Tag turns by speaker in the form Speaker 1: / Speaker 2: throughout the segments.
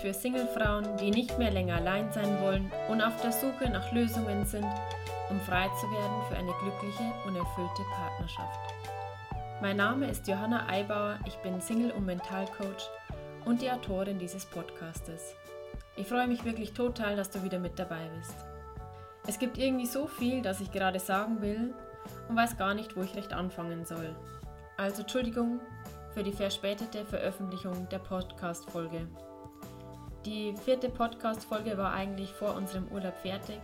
Speaker 1: für Singlefrauen, die nicht mehr länger allein sein wollen und auf der Suche nach Lösungen sind, um frei zu werden für eine glückliche und erfüllte Partnerschaft. Mein Name ist Johanna Eibauer, ich bin Single- und Mentalcoach und die Autorin dieses Podcastes. Ich freue mich wirklich total, dass du wieder mit dabei bist. Es gibt irgendwie so viel, das ich gerade sagen will und weiß gar nicht, wo ich recht anfangen soll. Also Entschuldigung für die verspätete Veröffentlichung der Podcast-Folge. Die vierte Podcast-Folge war eigentlich vor unserem Urlaub fertig,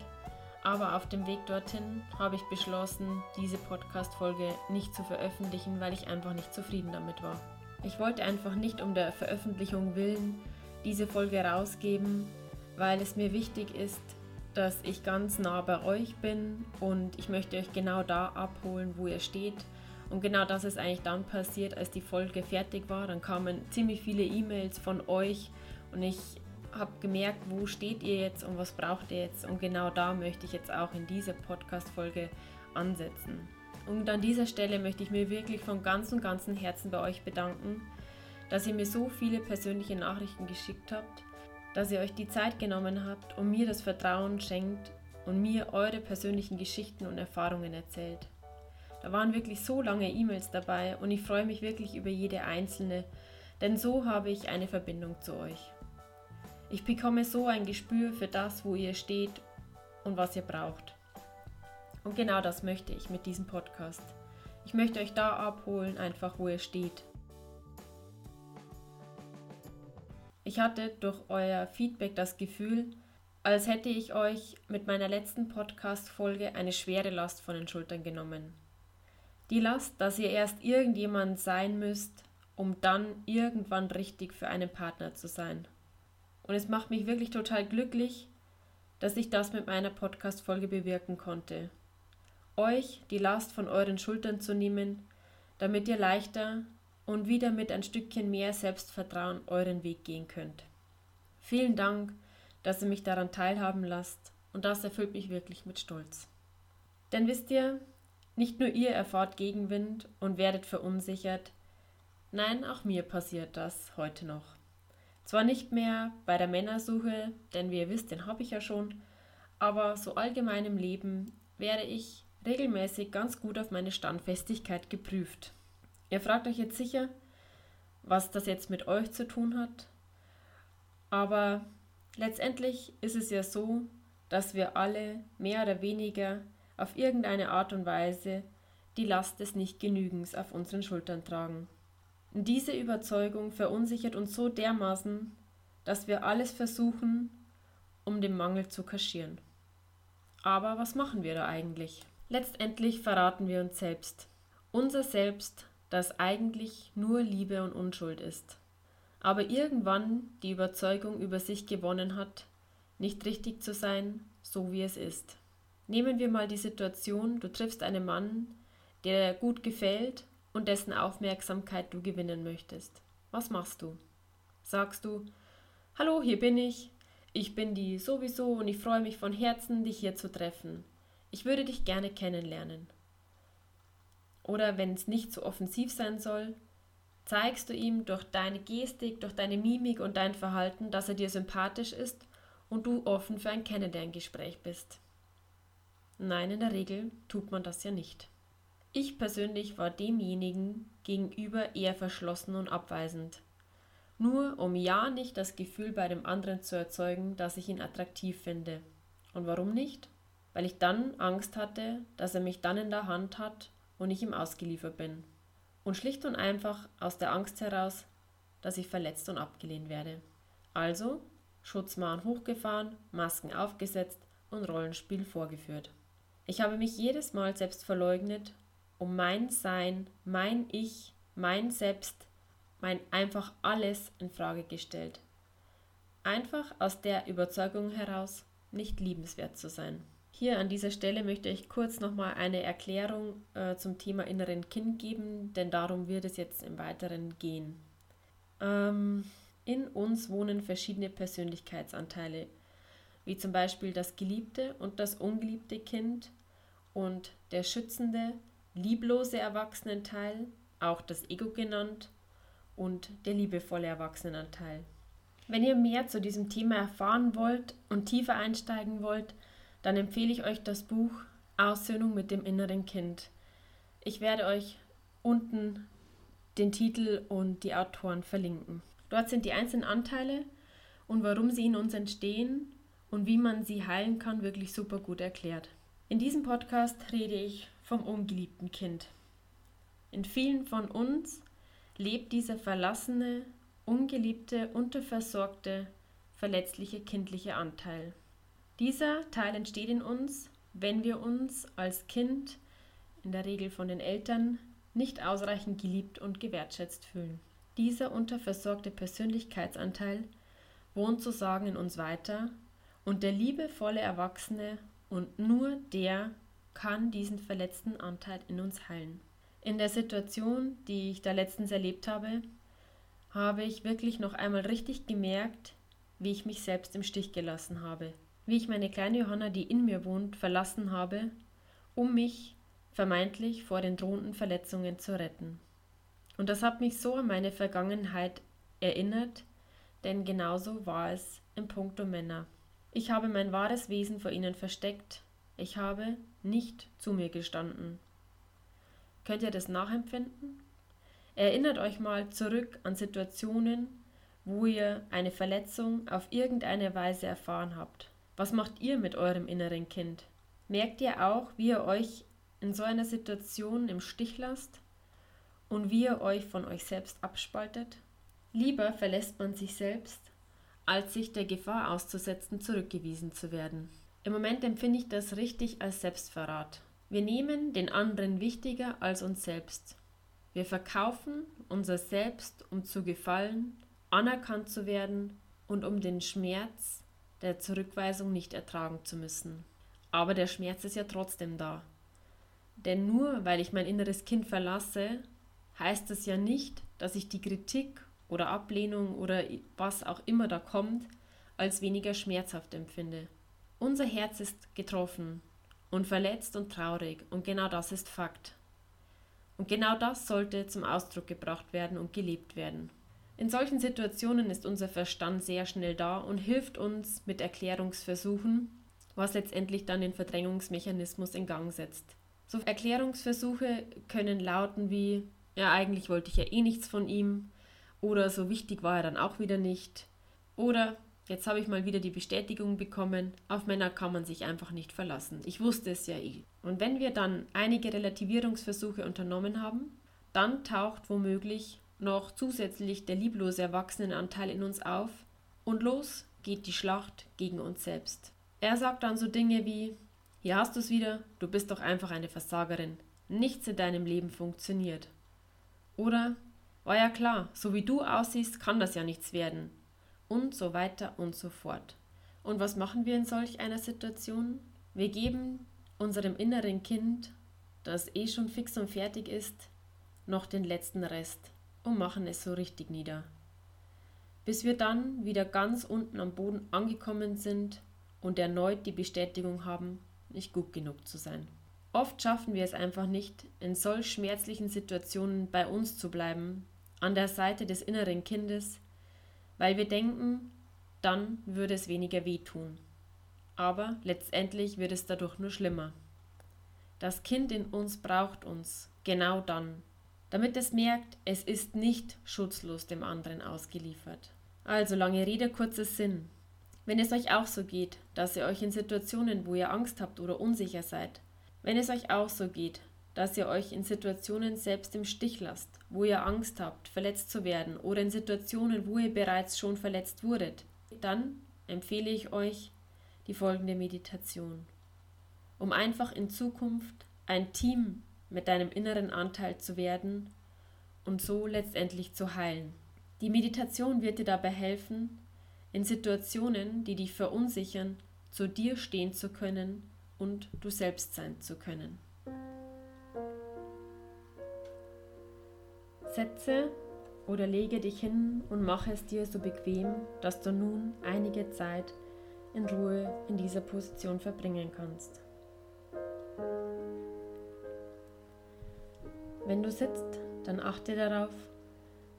Speaker 1: aber auf dem Weg dorthin habe ich beschlossen, diese Podcast-Folge nicht zu veröffentlichen, weil ich einfach nicht zufrieden damit war. Ich wollte einfach nicht um der Veröffentlichung willen diese Folge rausgeben, weil es mir wichtig ist, dass ich ganz nah bei euch bin und ich möchte euch genau da abholen, wo ihr steht. Und genau das ist eigentlich dann passiert, als die Folge fertig war. Dann kamen ziemlich viele E-Mails von euch und ich habe gemerkt, wo steht ihr jetzt und was braucht ihr jetzt. Und genau da möchte ich jetzt auch in dieser Podcast-Folge ansetzen. Und an dieser Stelle möchte ich mir wirklich von ganzem, ganzem Herzen bei euch bedanken, dass ihr mir so viele persönliche Nachrichten geschickt habt dass ihr euch die Zeit genommen habt und mir das Vertrauen schenkt und mir eure persönlichen Geschichten und Erfahrungen erzählt. Da waren wirklich so lange E-Mails dabei und ich freue mich wirklich über jede einzelne, denn so habe ich eine Verbindung zu euch. Ich bekomme so ein Gespür für das, wo ihr steht und was ihr braucht. Und genau das möchte ich mit diesem Podcast. Ich möchte euch da abholen, einfach wo ihr steht. Ich hatte durch euer Feedback das Gefühl, als hätte ich euch mit meiner letzten Podcast-Folge eine schwere Last von den Schultern genommen. Die Last, dass ihr erst irgendjemand sein müsst, um dann irgendwann richtig für einen Partner zu sein. Und es macht mich wirklich total glücklich, dass ich das mit meiner Podcast-Folge bewirken konnte. Euch die Last von euren Schultern zu nehmen, damit ihr leichter und wieder mit ein Stückchen mehr Selbstvertrauen euren Weg gehen könnt. Vielen Dank, dass ihr mich daran teilhaben lasst und das erfüllt mich wirklich mit Stolz. Denn wisst ihr, nicht nur ihr erfahrt Gegenwind und werdet verunsichert, nein, auch mir passiert das heute noch. Zwar nicht mehr bei der Männersuche, denn wie ihr wisst, den habe ich ja schon, aber so allgemein im Leben werde ich regelmäßig ganz gut auf meine Standfestigkeit geprüft. Ihr fragt euch jetzt sicher, was das jetzt mit euch zu tun hat. Aber letztendlich ist es ja so, dass wir alle mehr oder weniger auf irgendeine Art und Weise die Last des Nichtgenügens auf unseren Schultern tragen. Diese Überzeugung verunsichert uns so dermaßen, dass wir alles versuchen, um den Mangel zu kaschieren. Aber was machen wir da eigentlich? Letztendlich verraten wir uns selbst. Unser Selbst das eigentlich nur Liebe und Unschuld ist, aber irgendwann die Überzeugung über sich gewonnen hat, nicht richtig zu sein, so wie es ist. Nehmen wir mal die Situation, du triffst einen Mann, der dir gut gefällt und dessen Aufmerksamkeit du gewinnen möchtest. Was machst du? Sagst du, Hallo, hier bin ich, ich bin die sowieso und ich freue mich von Herzen, dich hier zu treffen. Ich würde dich gerne kennenlernen. Oder wenn es nicht so offensiv sein soll, zeigst du ihm durch deine Gestik, durch deine Mimik und dein Verhalten, dass er dir sympathisch ist und du offen für ein Kennenlerngespräch bist. Nein, in der Regel tut man das ja nicht. Ich persönlich war demjenigen gegenüber eher verschlossen und abweisend. Nur um ja nicht das Gefühl bei dem anderen zu erzeugen, dass ich ihn attraktiv finde. Und warum nicht? Weil ich dann Angst hatte, dass er mich dann in der Hand hat und ich ihm ausgeliefert bin. Und schlicht und einfach aus der Angst heraus, dass ich verletzt und abgelehnt werde. Also Schutzmauern hochgefahren, Masken aufgesetzt und Rollenspiel vorgeführt. Ich habe mich jedes Mal selbst verleugnet, um mein Sein, mein Ich, mein Selbst, mein einfach alles in Frage gestellt. Einfach aus der Überzeugung heraus, nicht liebenswert zu sein. Hier an dieser Stelle möchte ich kurz nochmal eine Erklärung äh, zum Thema inneren Kind geben, denn darum wird es jetzt im Weiteren gehen. Ähm, in uns wohnen verschiedene Persönlichkeitsanteile, wie zum Beispiel das geliebte und das ungeliebte Kind und der schützende, lieblose Erwachsenenteil, auch das Ego genannt, und der liebevolle Erwachsenenanteil. Wenn ihr mehr zu diesem Thema erfahren wollt und tiefer einsteigen wollt, dann empfehle ich euch das Buch Aussöhnung mit dem inneren Kind. Ich werde euch unten den Titel und die Autoren verlinken. Dort sind die einzelnen Anteile und warum sie in uns entstehen und wie man sie heilen kann, wirklich super gut erklärt. In diesem Podcast rede ich vom ungeliebten Kind. In vielen von uns lebt dieser verlassene, ungeliebte, unterversorgte, verletzliche kindliche Anteil. Dieser Teil entsteht in uns, wenn wir uns als Kind, in der Regel von den Eltern, nicht ausreichend geliebt und gewertschätzt fühlen. Dieser unterversorgte Persönlichkeitsanteil wohnt sozusagen in uns weiter und der liebevolle Erwachsene und nur der kann diesen verletzten Anteil in uns heilen. In der Situation, die ich da letztens erlebt habe, habe ich wirklich noch einmal richtig gemerkt, wie ich mich selbst im Stich gelassen habe, wie ich meine kleine Johanna, die in mir wohnt, verlassen habe, um mich vermeintlich vor den drohenden Verletzungen zu retten. Und das hat mich so an meine Vergangenheit erinnert, denn genauso war es im Punkto Männer. Ich habe mein wahres Wesen vor ihnen versteckt, ich habe nicht zu mir gestanden. Könnt ihr das nachempfinden? Erinnert euch mal zurück an Situationen, wo ihr eine Verletzung auf irgendeine Weise erfahren habt. Was macht ihr mit eurem inneren Kind? Merkt ihr auch, wie ihr euch in so einer Situation im Stich lasst und wie ihr euch von euch selbst abspaltet? Lieber verlässt man sich selbst, als sich der Gefahr auszusetzen, zurückgewiesen zu werden. Im Moment empfinde ich das richtig als Selbstverrat. Wir nehmen den anderen wichtiger als uns selbst. Wir verkaufen unser Selbst, um zu gefallen, anerkannt zu werden und um den Schmerz der Zurückweisung nicht ertragen zu müssen. Aber der Schmerz ist ja trotzdem da. Denn nur weil ich mein inneres Kind verlasse, heißt das ja nicht, dass ich die Kritik oder Ablehnung oder was auch immer da kommt, als weniger schmerzhaft empfinde. Unser Herz ist getroffen und verletzt und traurig und genau das ist Fakt. Und genau das sollte zum Ausdruck gebracht werden und gelebt werden. In solchen Situationen ist unser Verstand sehr schnell da und hilft uns mit Erklärungsversuchen, was letztendlich dann den Verdrängungsmechanismus in Gang setzt. So Erklärungsversuche können lauten wie, ja eigentlich wollte ich ja eh nichts von ihm, oder so wichtig war er dann auch wieder nicht, oder Jetzt habe ich mal wieder die Bestätigung bekommen, auf Männer kann man sich einfach nicht verlassen. Ich wusste es ja eh. Und wenn wir dann einige Relativierungsversuche unternommen haben, dann taucht womöglich noch zusätzlich der lieblose Erwachsenenanteil in uns auf und los geht die Schlacht gegen uns selbst. Er sagt dann so Dinge wie, hier hast du es wieder, du bist doch einfach eine Versagerin, nichts in deinem Leben funktioniert. Oder, war ja klar, so wie du aussiehst, kann das ja nichts werden und so weiter und so fort. Und was machen wir in solch einer Situation? Wir geben unserem inneren Kind, das eh schon fix und fertig ist, noch den letzten Rest und machen es so richtig nieder. Bis wir dann wieder ganz unten am Boden angekommen sind und erneut die Bestätigung haben, nicht gut genug zu sein. Oft schaffen wir es einfach nicht, in solch schmerzlichen Situationen bei uns zu bleiben, an der Seite des inneren Kindes, weil wir denken, dann würde es weniger wehtun. Aber letztendlich wird es dadurch nur schlimmer. Das Kind in uns braucht uns, genau dann, damit es merkt, es ist nicht schutzlos dem anderen ausgeliefert. Also lange Rede, kurzer Sinn. Wenn es euch auch so geht, dass ihr euch in Situationen, wo ihr Angst habt oder unsicher seid, wenn es euch auch so geht, dass ihr euch in Situationen selbst im Stich lasst, wo ihr Angst habt, verletzt zu werden oder in Situationen, wo ihr bereits schon verletzt wurdet, dann empfehle ich euch die folgende Meditation. Um einfach in Zukunft ein Team mit deinem inneren Anteil zu werden und so letztendlich zu heilen. Die Meditation wird dir dabei helfen, in Situationen, die dich verunsichern, zu dir stehen zu können und du selbst sein zu können. Setze oder lege dich hin und mache es dir so bequem, dass du nun einige Zeit in Ruhe in dieser Position verbringen kannst. Wenn du sitzt, dann achte darauf,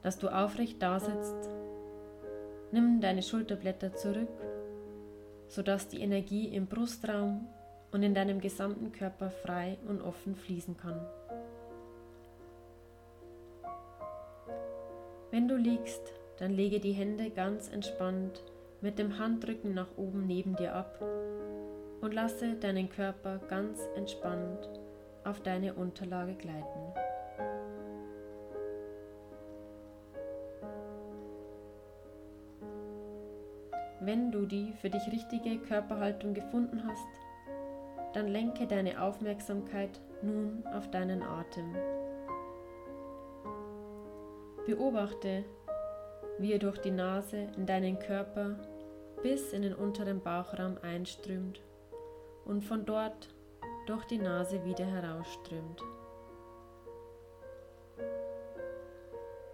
Speaker 1: dass du aufrecht da sitzt Nimm deine Schulterblätter zurück, sodass die Energie im Brustraum und in deinem gesamten Körper frei und offen fließen kann. Wenn du liegst, dann lege die Hände ganz entspannt mit dem Handrücken nach oben neben dir ab und lasse deinen Körper ganz entspannt auf deine Unterlage gleiten. Wenn du die für dich richtige Körperhaltung gefunden hast, dann lenke deine Aufmerksamkeit nun auf deinen Atem. Beobachte, wie er durch die Nase in deinen Körper bis in den unteren Bauchraum einströmt und von dort durch die Nase wieder herausströmt.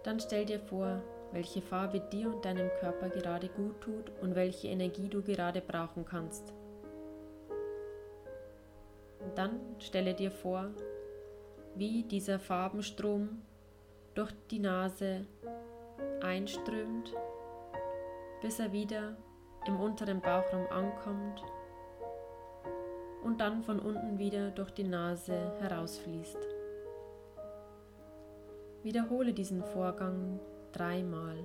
Speaker 1: Dann stell dir vor, welche Farbe dir und deinem Körper gerade gut tut und welche Energie du gerade brauchen kannst. Und dann stelle dir vor, wie dieser Farbenstrom durch die Nase einströmt, bis er wieder im unteren Bauchraum ankommt und dann von unten wieder durch die Nase herausfließt. Wiederhole diesen Vorgang dreimal.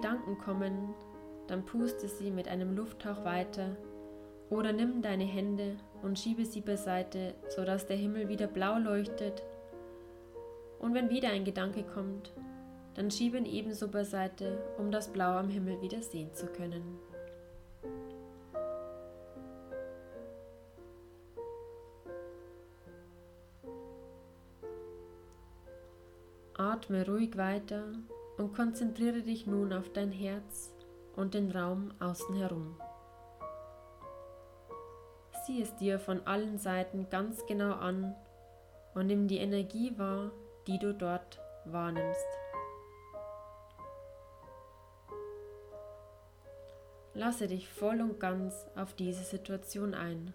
Speaker 1: Gedanken kommen, dann puste sie mit einem Lufthauch weiter oder nimm deine Hände und schiebe sie beiseite, sodass der Himmel wieder blau leuchtet. Und wenn wieder ein Gedanke kommt, dann schiebe ihn ebenso beiseite, um das Blau am Himmel wieder sehen zu können. Atme ruhig weiter und konzentriere dich nun auf dein Herz und den Raum außen herum. Sieh es dir von allen Seiten ganz genau an und nimm die Energie wahr, die du dort wahrnimmst. Lasse dich voll und ganz auf diese Situation ein.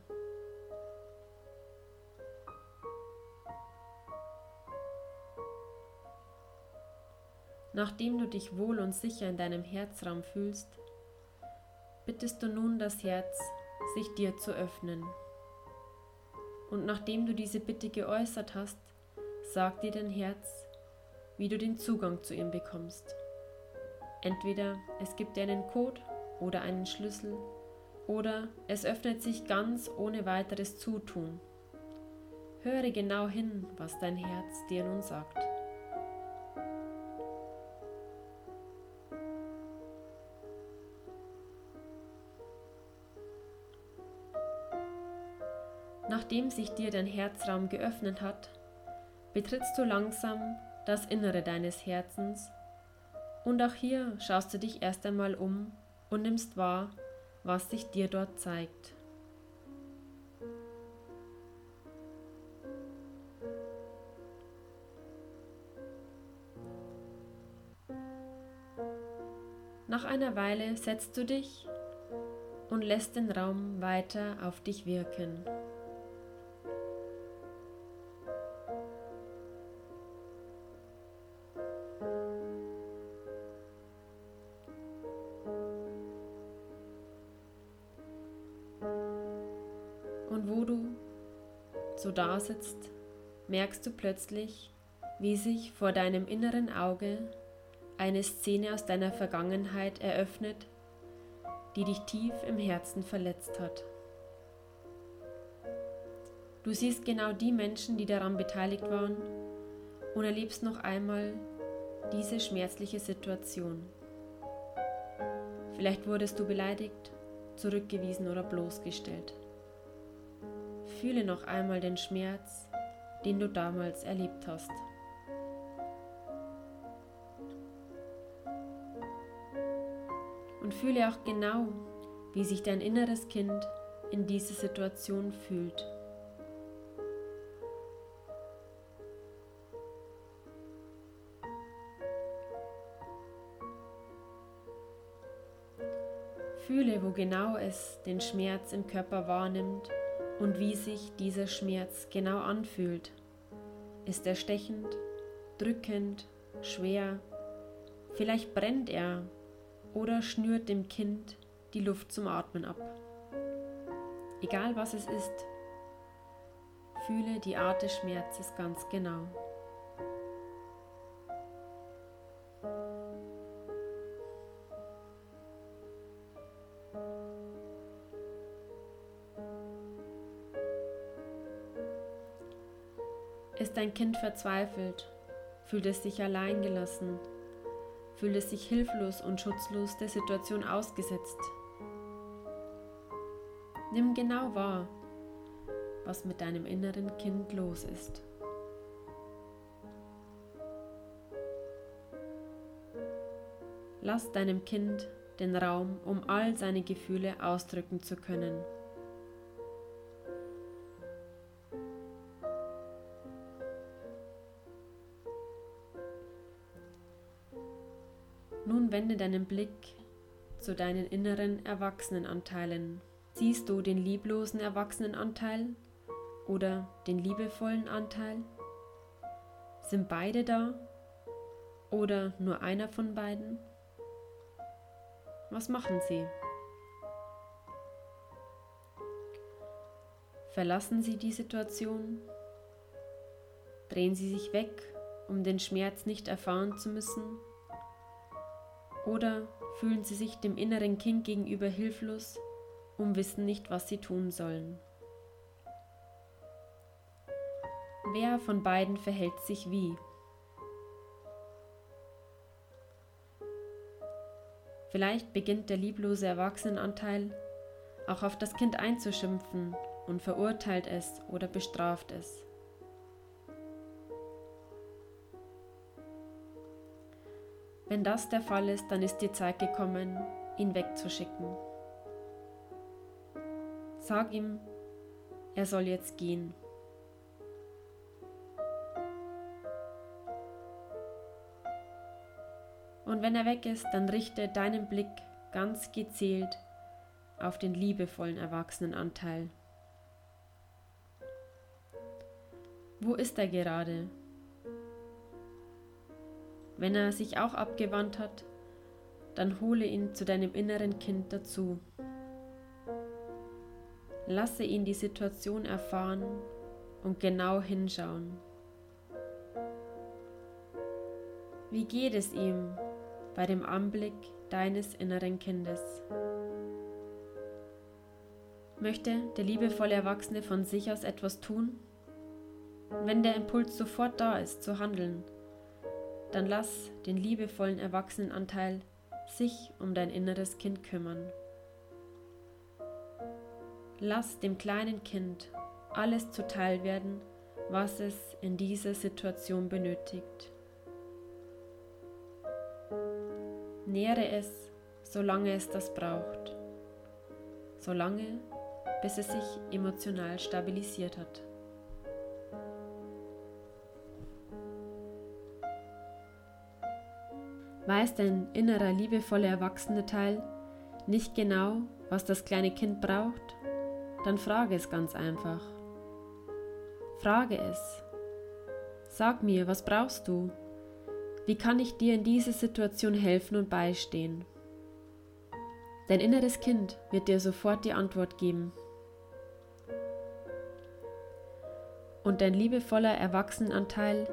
Speaker 1: Nachdem du dich wohl und sicher in deinem Herzraum fühlst, bittest du nun das Herz, sich dir zu öffnen. Und nachdem du diese Bitte geäußert hast, sag dir dein Herz, wie du den Zugang zu ihm bekommst. Entweder es gibt dir einen Code oder einen Schlüssel oder es öffnet sich ganz ohne weiteres Zutun. Höre genau hin, was dein Herz dir nun sagt. Nachdem sich dir dein Herzraum geöffnet hat, betrittst du langsam das Innere deines Herzens und auch hier schaust du dich erst einmal um und nimmst wahr, was sich dir dort zeigt. Nach einer Weile setzt du dich und lässt den Raum weiter auf dich wirken. So da sitzt, merkst du plötzlich, wie sich vor deinem inneren Auge eine Szene aus deiner Vergangenheit eröffnet, die dich tief im Herzen verletzt hat. Du siehst genau die Menschen, die daran beteiligt waren und erlebst noch einmal diese schmerzliche Situation. Vielleicht wurdest du beleidigt, zurückgewiesen oder bloßgestellt. Fühle noch einmal den Schmerz, den du damals erlebt hast. Und fühle auch genau, wie sich dein inneres Kind in dieser Situation fühlt. Fühle, wo genau es den Schmerz im Körper wahrnimmt und wie sich dieser Schmerz genau anfühlt. Ist er stechend, drückend, schwer? Vielleicht brennt er oder schnürt dem Kind die Luft zum Atmen ab. Egal was es ist, fühle die Art des Schmerzes ganz genau. Ist dein Kind verzweifelt? Fühlt es sich alleingelassen? Fühlt es sich hilflos und schutzlos der Situation ausgesetzt? Nimm genau wahr, was mit deinem inneren Kind los ist. Lass deinem Kind den Raum, um all seine Gefühle ausdrücken zu können. Wende deinen Blick zu deinen inneren Erwachsenenanteilen. Siehst du den lieblosen Erwachsenenanteil oder den liebevollen Anteil? Sind beide da oder nur einer von beiden? Was machen sie? Verlassen sie die Situation? Drehen sie sich weg, um den Schmerz nicht erfahren zu müssen? Oder fühlen sie sich dem inneren Kind gegenüber hilflos und wissen nicht, was sie tun sollen. Wer von beiden verhält sich wie? Vielleicht beginnt der lieblose Erwachsenenanteil auch auf das Kind einzuschimpfen und verurteilt es oder bestraft es. Wenn das der Fall ist, dann ist die Zeit gekommen, ihn wegzuschicken. Sag ihm, er soll jetzt gehen. Und wenn er weg ist, dann richte deinen Blick ganz gezielt auf den liebevollen Erwachsenenanteil. Wo ist er gerade? Wenn er sich auch abgewandt hat, dann hole ihn zu deinem inneren Kind dazu. Lasse ihn die Situation erfahren und genau hinschauen. Wie geht es ihm bei dem Anblick deines inneren Kindes? Möchte der liebevolle Erwachsene von sich aus etwas tun? Wenn der Impuls sofort da ist, zu handeln, dann lass den liebevollen Erwachsenenanteil sich um dein inneres Kind kümmern. Lass dem kleinen Kind alles zuteil werden, was es in dieser Situation benötigt. Nähre es, solange es das braucht. Solange, bis es sich emotional stabilisiert hat. Weiß dein innerer liebevoller erwachsene Teil nicht genau, was das kleine Kind braucht? Dann frage es ganz einfach. Frage es. Sag mir, was brauchst du? Wie kann ich dir in dieser Situation helfen und beistehen? Dein inneres Kind wird dir sofort die Antwort geben. Und dein liebevoller Erwachsenenanteil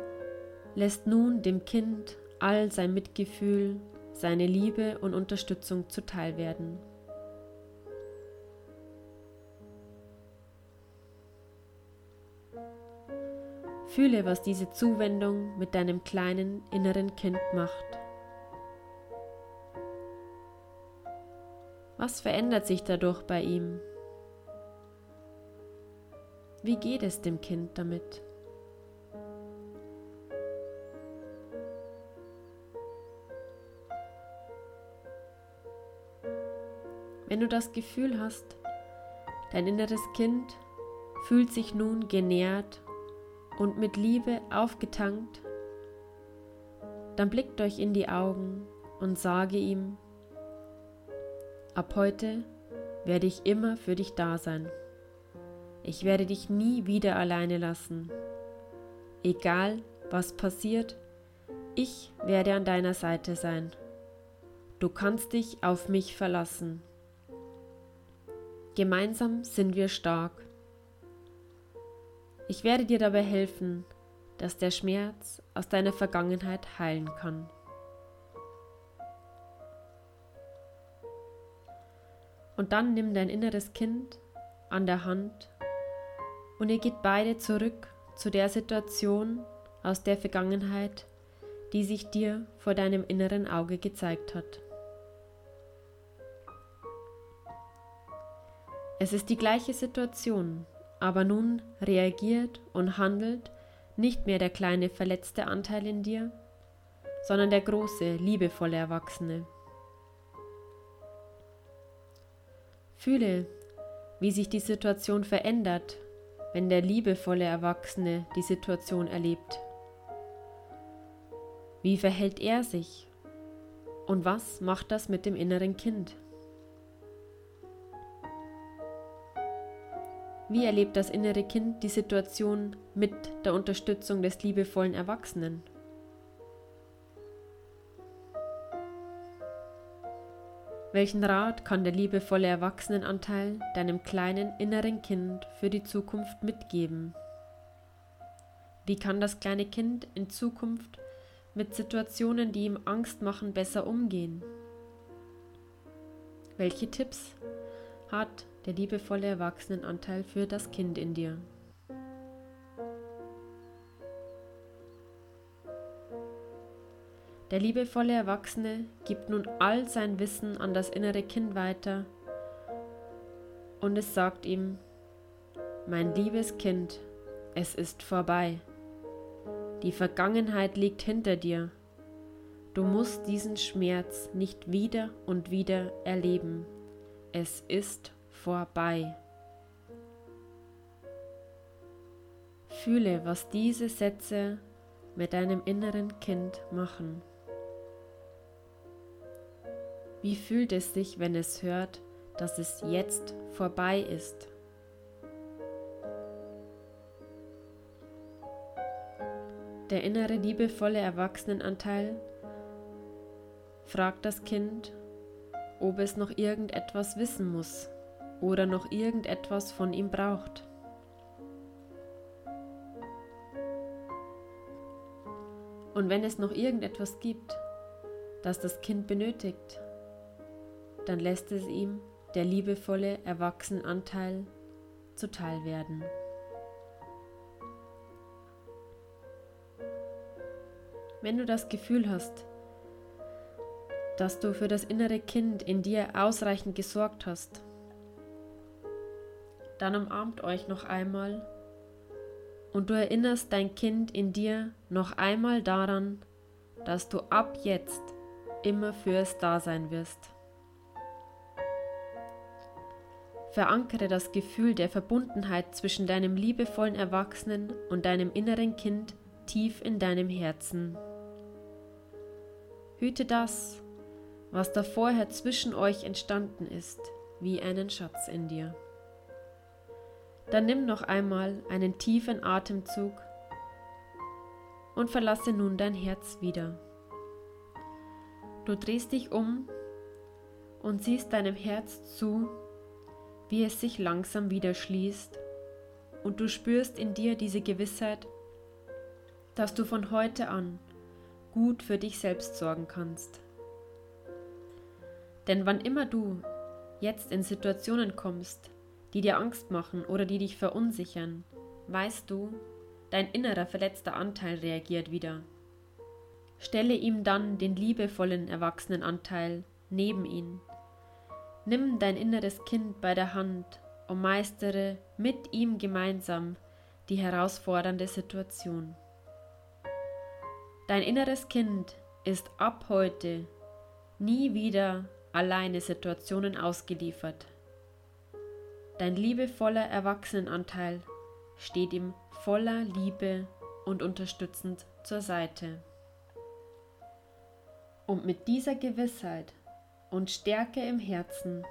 Speaker 1: lässt nun dem Kind all sein Mitgefühl, seine Liebe und Unterstützung zuteil werden. Fühle, was diese Zuwendung mit deinem kleinen inneren Kind macht. Was verändert sich dadurch bei ihm? Wie geht es dem Kind damit? Wenn du das Gefühl hast, dein inneres Kind fühlt sich nun genährt und mit Liebe aufgetankt, dann blickt euch in die Augen und sage ihm, Ab heute werde ich immer für dich da sein. Ich werde dich nie wieder alleine lassen. Egal, was passiert, ich werde an deiner Seite sein. Du kannst dich auf mich verlassen. Gemeinsam sind wir stark. Ich werde dir dabei helfen, dass der Schmerz aus deiner Vergangenheit heilen kann. Und dann nimm dein inneres Kind an der Hand und ihr geht beide zurück zu der Situation aus der Vergangenheit, die sich dir vor deinem inneren Auge gezeigt hat. Es ist die gleiche Situation, aber nun reagiert und handelt nicht mehr der kleine verletzte Anteil in dir, sondern der große, liebevolle Erwachsene. Fühle, wie sich die Situation verändert, wenn der liebevolle Erwachsene die Situation erlebt. Wie verhält er sich? Und was macht das mit dem inneren Kind? Wie erlebt das innere Kind die Situation mit der Unterstützung des liebevollen Erwachsenen? Welchen Rat kann der liebevolle Erwachsenenanteil deinem kleinen inneren Kind für die Zukunft mitgeben? Wie kann das kleine Kind in Zukunft mit Situationen, die ihm Angst machen, besser umgehen? Welche Tipps hat der liebevolle Erwachsenenanteil für das Kind in dir? Der liebevolle Erwachsene gibt nun all sein Wissen an das innere Kind weiter und es sagt ihm, mein liebes Kind, es ist vorbei. Die Vergangenheit liegt hinter dir. Du musst diesen Schmerz nicht wieder und wieder erleben. Es ist vorbei. Fühle, was diese Sätze mit deinem inneren Kind machen. Wie fühlt es sich, wenn es hört, dass es jetzt vorbei ist? Der innere liebevolle Erwachsenenanteil fragt das Kind, ob es noch irgendetwas wissen muss oder noch irgendetwas von ihm braucht. Und wenn es noch irgendetwas gibt, das das Kind benötigt, dann lässt es ihm der liebevolle Erwachsenenanteil zuteil werden. Wenn du das Gefühl hast, dass du für das innere Kind in dir ausreichend gesorgt hast, dann umarmt euch noch einmal und du erinnerst dein Kind in dir noch einmal daran, dass du ab jetzt immer für es da sein wirst. Verankere das Gefühl der Verbundenheit zwischen deinem liebevollen Erwachsenen und deinem inneren Kind tief in deinem Herzen. Hüte das, was da vorher zwischen euch entstanden ist, wie einen Schatz in dir. Dann nimm noch einmal einen tiefen Atemzug und verlasse nun dein Herz wieder. Du drehst dich um und siehst deinem Herz zu, wie es sich langsam wieder schließt und du spürst in dir diese Gewissheit, dass du von heute an gut für dich selbst sorgen kannst. Denn wann immer du jetzt in Situationen kommst, die dir Angst machen oder die dich verunsichern, weißt du, dein innerer verletzter Anteil reagiert wieder. Stelle ihm dann den liebevollen Erwachsenenanteil neben ihn Nimm dein inneres Kind bei der Hand und meistere mit ihm gemeinsam die herausfordernde Situation. Dein inneres Kind ist ab heute nie wieder alleine Situationen ausgeliefert. Dein liebevoller Erwachsenenanteil steht ihm voller Liebe und unterstützend zur Seite. Und mit dieser Gewissheit und Stärke im Herzen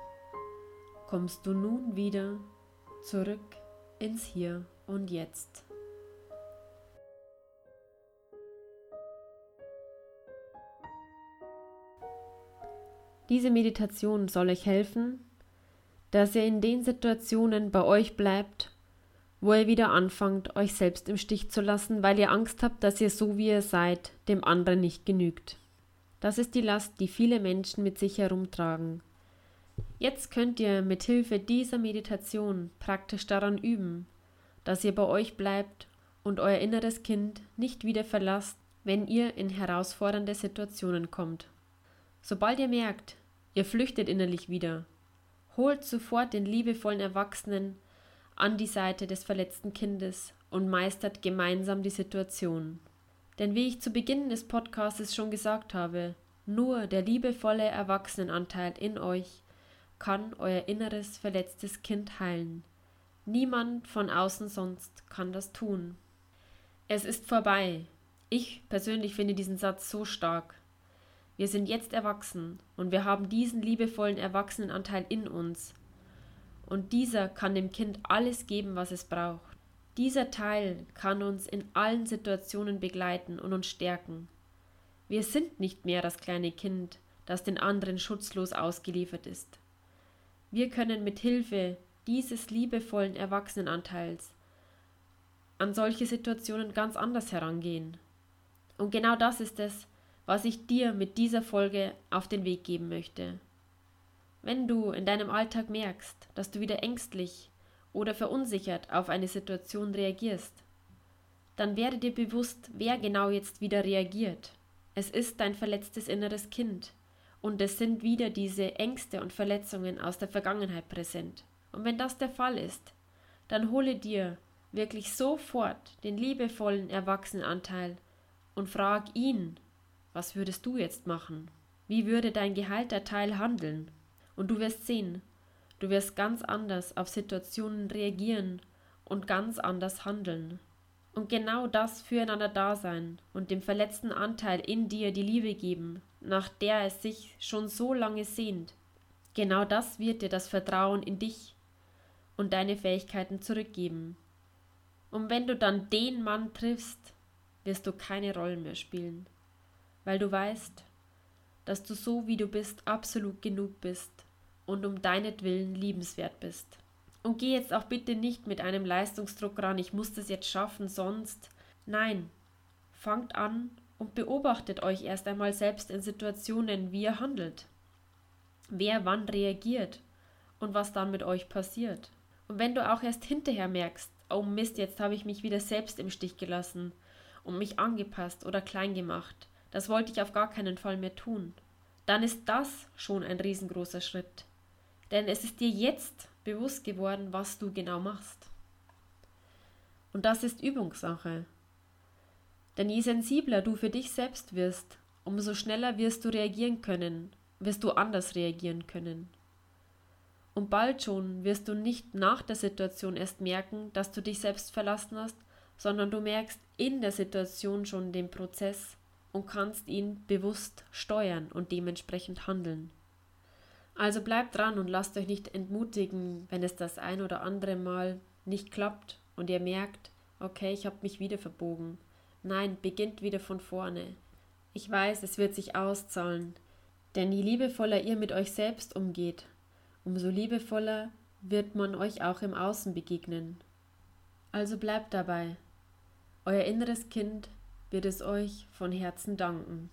Speaker 1: kommst du nun wieder zurück ins Hier und Jetzt. Diese Meditation soll euch helfen, dass ihr in den Situationen bei euch bleibt, wo ihr wieder anfangt, euch selbst im Stich zu lassen, weil ihr Angst habt, dass ihr so wie ihr seid, dem anderen nicht genügt. Das ist die Last, die viele Menschen mit sich herumtragen. Jetzt könnt ihr mit Hilfe dieser Meditation praktisch daran üben, dass ihr bei euch bleibt und euer inneres Kind nicht wieder verlasst, wenn ihr in herausfordernde Situationen kommt. Sobald ihr merkt, ihr flüchtet innerlich wieder, holt sofort den liebevollen Erwachsenen an die Seite des verletzten Kindes und meistert gemeinsam die Situation. Denn wie ich zu Beginn des Podcasts schon gesagt habe, nur der liebevolle Erwachsenenanteil in euch kann euer inneres verletztes Kind heilen. Niemand von außen sonst kann das tun. Es ist vorbei. Ich persönlich finde diesen Satz so stark. Wir sind jetzt erwachsen und wir haben diesen liebevollen Erwachsenenanteil in uns. Und dieser kann dem Kind alles geben, was es braucht. Dieser Teil kann uns in allen Situationen begleiten und uns stärken. Wir sind nicht mehr das kleine Kind, das den anderen schutzlos ausgeliefert ist. Wir können mit Hilfe dieses liebevollen Erwachsenenanteils an solche Situationen ganz anders herangehen. Und genau das ist es, was ich dir mit dieser Folge auf den Weg geben möchte. Wenn du in deinem Alltag merkst, dass du wieder ängstlich oder verunsichert auf eine Situation reagierst, dann werde dir bewusst, wer genau jetzt wieder reagiert. Es ist dein verletztes inneres Kind und es sind wieder diese Ängste und Verletzungen aus der Vergangenheit präsent. Und wenn das der Fall ist, dann hole dir wirklich sofort den liebevollen Erwachsenenanteil und frag ihn, was würdest du jetzt machen? Wie würde dein geheilter Teil handeln? Und du wirst sehen, du wirst ganz anders auf Situationen reagieren und ganz anders handeln. Und genau das füreinander da sein und dem verletzten Anteil in dir die Liebe geben, nach der es sich schon so lange sehnt. Genau das wird dir das Vertrauen in dich und deine Fähigkeiten zurückgeben. Und wenn du dann den Mann triffst, wirst du keine Rollen mehr spielen, weil du weißt, dass du so wie du bist absolut genug bist und um deinetwillen liebenswert bist. Und geh jetzt auch bitte nicht mit einem Leistungsdruck ran, ich muss das jetzt schaffen, sonst. Nein, fangt an und beobachtet euch erst einmal selbst in Situationen, wie ihr handelt. Wer wann reagiert und was dann mit euch passiert. Und wenn du auch erst hinterher merkst, oh Mist, jetzt habe ich mich wieder selbst im Stich gelassen und mich angepasst oder klein gemacht, das wollte ich auf gar keinen Fall mehr tun, dann ist das schon ein riesengroßer Schritt. Denn es ist dir jetzt bewusst geworden, was du genau machst. Und das ist Übungssache. Denn je sensibler du für dich selbst wirst, umso schneller wirst du reagieren können, wirst du anders reagieren können. Und bald schon wirst du nicht nach der Situation erst merken, dass du dich selbst verlassen hast, sondern du merkst in der Situation schon den Prozess und kannst ihn bewusst steuern und dementsprechend handeln. Also bleibt dran und lasst euch nicht entmutigen, wenn es das ein oder andere Mal nicht klappt und ihr merkt, okay, ich habe mich wieder verbogen. Nein, beginnt wieder von vorne. Ich weiß, es wird sich auszahlen, denn je liebevoller ihr mit euch selbst umgeht, umso liebevoller wird man euch auch im Außen begegnen. Also bleibt dabei. Euer inneres Kind wird es euch von Herzen danken.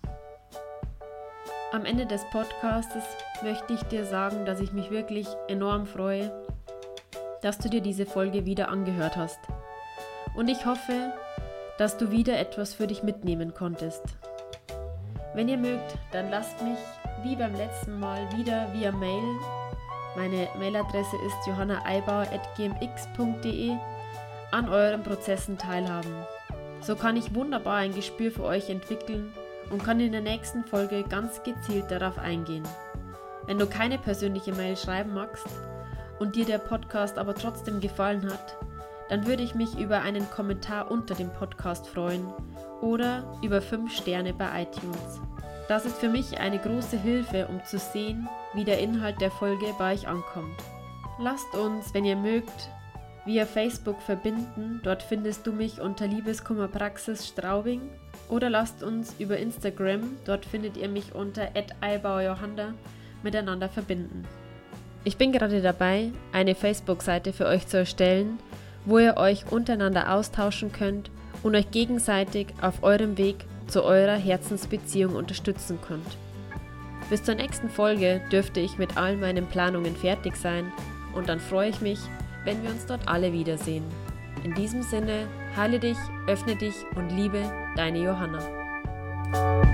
Speaker 1: Am Ende des Podcasts möchte ich dir sagen, dass ich mich wirklich enorm freue, dass du dir diese Folge wieder angehört hast. Und ich hoffe, dass du wieder etwas für dich mitnehmen konntest. Wenn ihr mögt, dann lasst mich wie beim letzten Mal wieder via Mail. Meine Mailadresse ist johannaeibauer.gmx.de an euren Prozessen teilhaben. So kann ich wunderbar ein Gespür für euch entwickeln und kann in der nächsten Folge ganz gezielt darauf eingehen. Wenn du keine persönliche Mail schreiben magst und dir der Podcast aber trotzdem gefallen hat, dann würde ich mich über einen Kommentar unter dem Podcast freuen oder über 5 Sterne bei iTunes. Das ist für mich eine große Hilfe, um zu sehen, wie der Inhalt der Folge bei euch ankommt. Lasst uns, wenn ihr mögt, via Facebook verbinden. Dort findest du mich unter Liebeskummerpraxis Straubing. Oder lasst uns über Instagram, dort findet ihr mich unter @eibaujohanna miteinander verbinden. Ich bin gerade dabei, eine Facebook-Seite für euch zu erstellen, wo ihr euch untereinander austauschen könnt und euch gegenseitig auf eurem Weg zu eurer Herzensbeziehung unterstützen könnt. Bis zur nächsten Folge dürfte ich mit all meinen Planungen fertig sein und dann freue ich mich, wenn wir uns dort alle wiedersehen. In diesem Sinne, heile dich, öffne dich und liebe deine Johanna.